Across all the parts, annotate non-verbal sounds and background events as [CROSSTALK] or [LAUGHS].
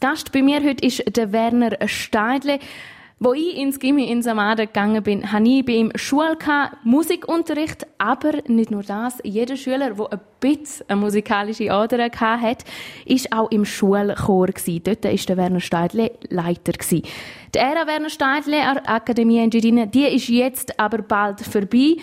Zu Gast bei mir heute ist der Werner Steidle. Wo ich ins Gimmi in Samada gegangen bin, hatte ich bei ihm Schule, Musikunterricht, aber nicht nur das. Jeder Schüler, der ein bisschen eine musikalische Ader hatte, war auch im Schulchor. Dort war der Werner Steidle Leiter. Die Ära Werner Steidle Akademie Engiadina, die ist jetzt aber bald vorbei.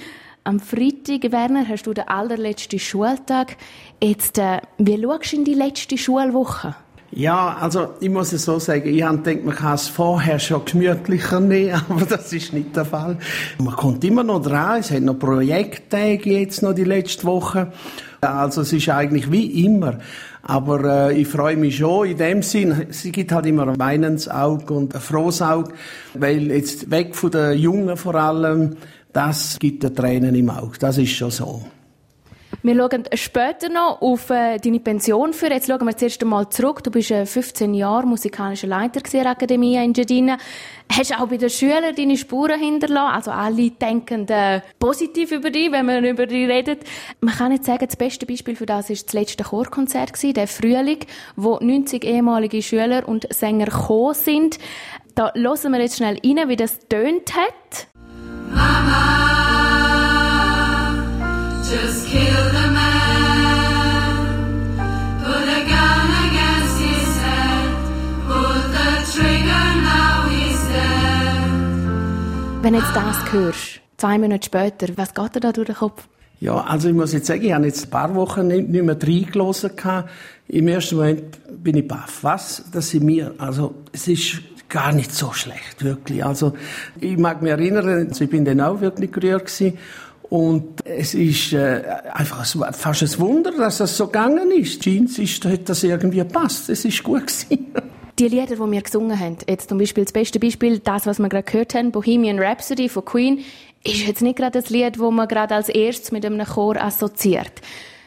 Am Freitag, Werner, hast du den allerletzten Schultag. Jetzt, äh, wie schaust du in die letzte Schulwoche? Ja, also ich muss es so sagen, ich habe gedacht, man kann es vorher schon gemütlicher nehmen, [LAUGHS] aber das ist nicht der Fall. Man kommt immer noch dran, es hat noch Projekttage jetzt noch die letzte Woche. Also es ist eigentlich wie immer. Aber äh, ich freue mich schon in dem Sinn, es gibt halt immer ein weinendes Auge und ein frohes Auge, weil jetzt weg von den Jungen vor allem, das gibt den Tränen im Auge, das ist schon so. Wir schauen später noch auf äh, deine Pension für. Jetzt schauen wir zuerst einmal zurück. Du bist äh, 15 Jahre musikalischer Leiter der Akademie in Giardina. Hast auch bei den Schülern deine Spuren hinterlassen. Also alle denken äh, positiv über dich, wenn man über dich redet. Man kann nicht sagen, das beste Beispiel für das ist das letzte Chorkonzert der Frühling, wo 90 ehemalige Schüler und Sänger gekommen sind. Da hören wir jetzt schnell rein, wie das tönt hat. Mama, Wenn du jetzt das hörst, zwei Minuten später, was geht dir da durch den Kopf? Ja, also ich muss jetzt sagen, ich habe jetzt ein paar Wochen nicht, nicht mehr reingelassen. Im ersten Moment bin ich baff. Was? Das sind wir. Also, es ist gar nicht so schlecht, wirklich. Also, ich mag mich erinnern, ich bin dann auch wirklich gerührt gewesen. Und es ist äh, einfach fast ein Wunder, dass das so gegangen ist. Jeans ist, hat das irgendwie gepasst. Es ist gut gewesen. [LAUGHS] Die Lieder, die wir gesungen haben, jetzt zum Beispiel das beste Beispiel, das, was wir gerade gehört haben, Bohemian Rhapsody von Queen, ist jetzt nicht gerade das Lied, das man gerade als erstes mit einem Chor assoziiert.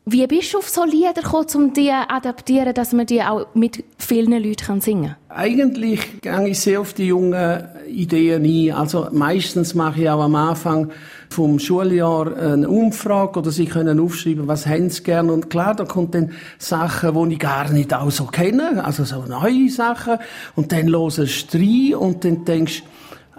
Wie bist du auf so Lieder gekommen, um die adaptieren, dass man die auch mit vielen Leuten singen kann? Eigentlich gehe ich sehr auf die jungen Ideen ein. Also meistens mache ich auch am Anfang vom Schuljahr eine Umfrage oder sie können aufschreiben, was haben sie gerne. Und klar, da kommt dann Sachen, die ich gar nicht auch so kenne, also so neue Sachen. Und dann du rein und dann denkst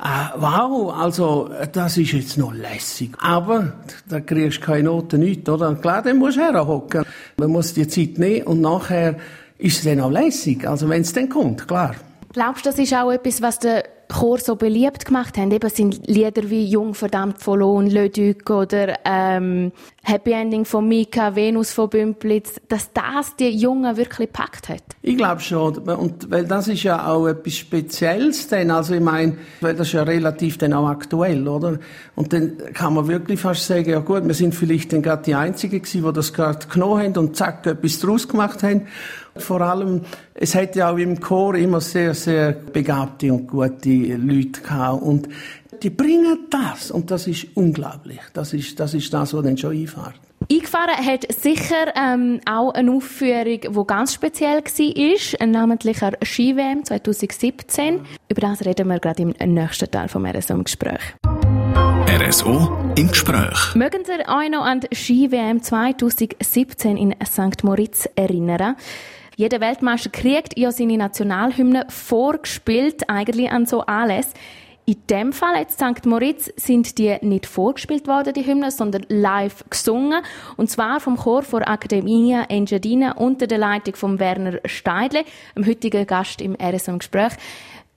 Ah, wow, also das ist jetzt noch lässig. Aber da kriegst du keine Noten, nichts, oder? Klar, dann musst du herhocken. Man muss die Zeit nehmen und nachher ist es dann auch lässig, also wenn es dann kommt, klar. Glaubst du, das ist auch etwas, was der Chor so beliebt gemacht haben? Eben sind Lieder wie Jung verdammt verloren, Le Duc oder ähm, Happy Ending von Mika, Venus von Bümplitz, dass das die Jungen wirklich gepackt hat? Ich glaube schon. Und, weil das ist ja auch etwas Spezielles denn. Also ich meine, weil das ist ja relativ dann auch aktuell, oder? Und dann kann man wirklich fast sagen, ja gut, wir sind vielleicht dann gerade die Einzigen gewesen, die das gerade genommen haben und zack, etwas draus gemacht haben. Vor allem, es hat ja auch im Chor immer sehr, sehr begabte und gute Leute gehabt. Und die bringen das. Und das ist unglaublich. Das ist das, ist das was dann schon einfährt. Eingefahren hat sicher ähm, auch eine Aufführung, die ganz speziell war, namentlich eine Ski-WM 2017. Über das reden wir gerade im nächsten Teil vom RSO im Gespräch. RSO im Gespräch. Mögen Sie euch noch an die Ski-WM 2017 in St. Moritz erinnern? Jeder Weltmeister kriegt ja seine Nationalhymne vorgespielt, eigentlich an so alles. In dem Fall jetzt St. Moritz sind die nicht vorgespielt worden, die Hymnen, sondern live gesungen. Und zwar vom Chor von Academia Engiadina unter der Leitung von Werner Steidle, dem heutigen Gast im RSM Gespräch.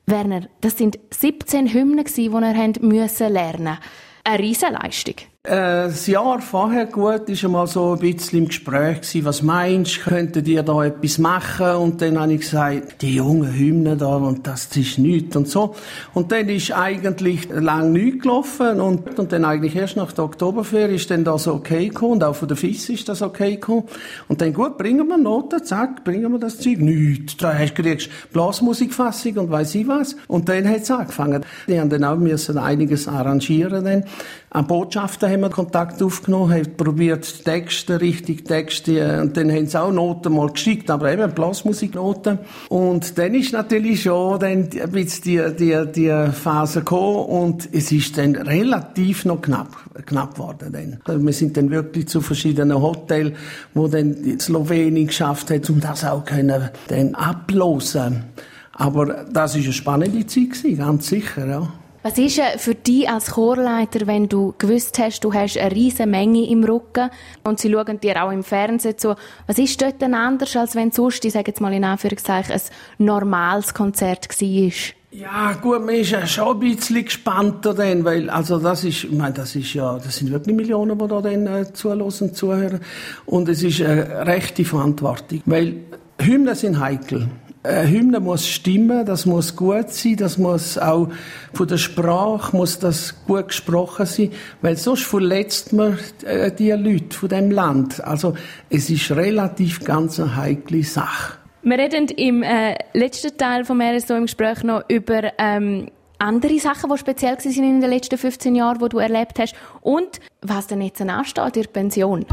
Werner, das sind 17 Hymnen, die ihr lernen lernen. Eine Riesenleistung. Äh, das Jahr vorher gut ist einmal so ein bisschen im Gespräch gewesen, was meinst, könntet ihr da etwas machen? Und dann habe ich gesagt, die jungen Hymnen da und das ist nichts und so. Und dann ist eigentlich lang nichts gelaufen und, und dann eigentlich erst nach der Oktoberferie ist dann das okay gekommen und auch von der FIS ist das okay gekommen. Und dann gut, bringen wir Noten, zack, bringen wir das Zeug, nichts. Da hast, kriegst Blasmusikfassung und weiss ich was. Und dann hat es angefangen. Die haben dann auch müssen einiges arrangieren dann. An Botschaften haben wir Kontakt aufgenommen, haben probiert Texte, richtig Texte, und dann haben sie auch Noten mal geschickt, aber eben Blasmusiknoten. Und dann ist natürlich schon dann ein bisschen die, die, die Phase gekommen und es ist dann relativ noch knapp, knapp geworden dann. Also wir sind dann wirklich zu verschiedenen Hotels, wo dann die Slowenien geschafft hat, um das auch können, dann ablosen. Aber das ist eine spannende Zeit gewesen, ganz sicher, ja. Was ist für dich als Chorleiter, wenn du gewusst hast, du hast eine riesige Menge im Rücken und sie schauen dir auch im Fernsehen zu. Was ist dort denn anders, als wenn sonst, ich sage jetzt mal in Anführungszeichen, ein normales Konzert war? Ja, gut, man ist ja schon ein bisschen gespannter dann, weil, also das ist, ich meine, das ist ja, das sind wirklich Millionen, die da dann äh, zulassen, zuhören. Und es ist eine rechte Verantwortung, weil Hymnen sind heikel. Eine Hymne muss stimmen, das muss gut sein, das muss auch von der Sprache muss das gut gesprochen sein, weil sonst verletzt man äh, die Leute von dem Land. Also es ist relativ ganz eine heikle Sache. Wir reden im äh, letzten Teil vom RSO im Gespräch noch über ähm, andere Sachen, die speziell waren in den letzten 15 Jahren, die du erlebt hast und was denn jetzt ansteht, in Pension.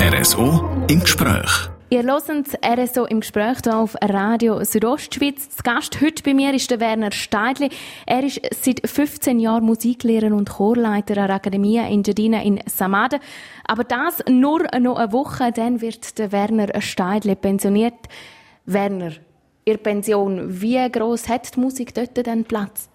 RSO im Gespräch. Ihr hört RSO im Gespräch hier auf Radio Südostschweiz. Das Gast heute bei mir ist der Werner Steidli. Er ist seit 15 Jahren Musiklehrer und Chorleiter an der Akademie in in Samaden. Aber das nur noch eine Woche, dann wird der Werner Steidli pensioniert. Werner, Ihre Pension, wie groß hat die Musik dort denn Platz?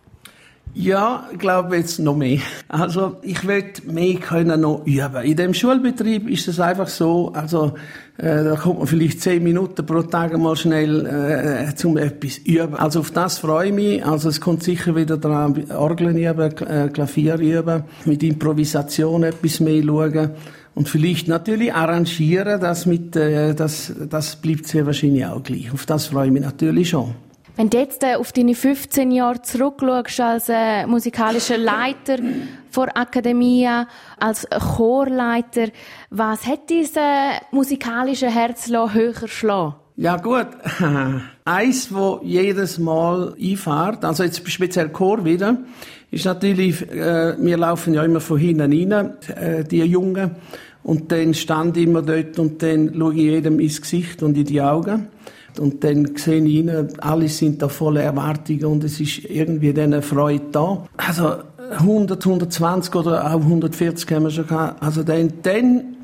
Ja, ich glaube jetzt noch mehr. Also ich will mehr können noch üben. In dem Schulbetrieb ist es einfach so, also äh, da kommt man vielleicht zehn Minuten pro Tag mal schnell äh, zum etwas üben. Also auf das freue ich mich. Also es kommt sicher wieder dran, Orgeln üben, äh, Klavier üben, mit Improvisation etwas mehr schauen. Und vielleicht natürlich arrangieren, das mit, äh, das, das bleibt sehr wahrscheinlich auch gleich. Auf das freue ich mich natürlich schon. Wenn du jetzt äh, auf deine 15 Jahre zurückschaust als äh, musikalischer Leiter vor Akademie, als Chorleiter, was hat dieses musikalische Herz höher schlagen? Ja gut, [LAUGHS] eins, wo jedes Mal einfährt, also jetzt speziell Chor wieder, ist natürlich, äh, wir laufen ja immer von hinten rein, äh, die Jungen, und dann stand ich immer dort und dann schaue ich jedem ins Gesicht und in die Augen. Und dann sehe ich ihnen, alle sind da voller Erwartungen und es ist irgendwie eine Freude da. Also 100, 120 oder auch 140 haben wir schon gehabt. Also dann, dann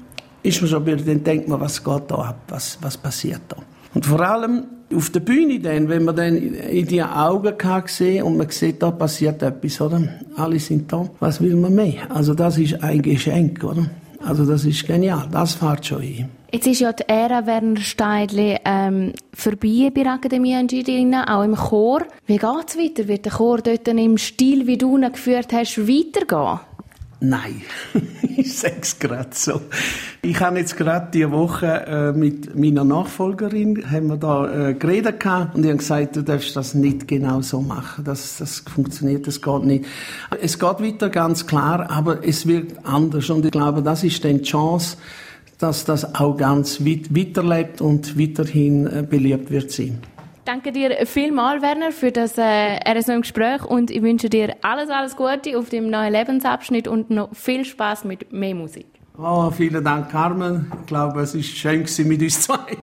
ist man schon wieder, dann denkt man, was geht da ab, was, was passiert da. Und vor allem auf der Bühne dann, wenn man dann in die Augen kann sehen und man sieht, da passiert etwas, oder? Alle sind da. Was will man mehr? Also das ist ein Geschenk, oder? Also das ist genial. Das fährt schon hin. Jetzt ist ja die Ära Werner Steidli ähm, vorbei bei der Akademie Angelina, auch im Chor. Wie geht's weiter? Wird der Chor dort im Stil, wie du ihn geführt hast, weitergehen? Nein, [LAUGHS] ich sage es gerade so. Ich habe jetzt gerade diese Woche äh, mit meiner Nachfolgerin haben wir da äh, geredet und ich habe gesagt, du darfst das nicht genau so machen. Das, das funktioniert, das geht nicht. Es geht weiter, ganz klar, aber es wird anders und ich glaube, das ist dann die Chance, dass das auch ganz weit weiterlebt und weiterhin äh, beliebt wird sein. Danke dir vielmals, Werner, für das äh, RSO im Gespräch und ich wünsche dir alles, alles Gute auf dem neuen Lebensabschnitt und noch viel Spaß mit mehr Musik. Oh, vielen Dank, Carmen. Ich glaube, es ist schön mit uns zwei.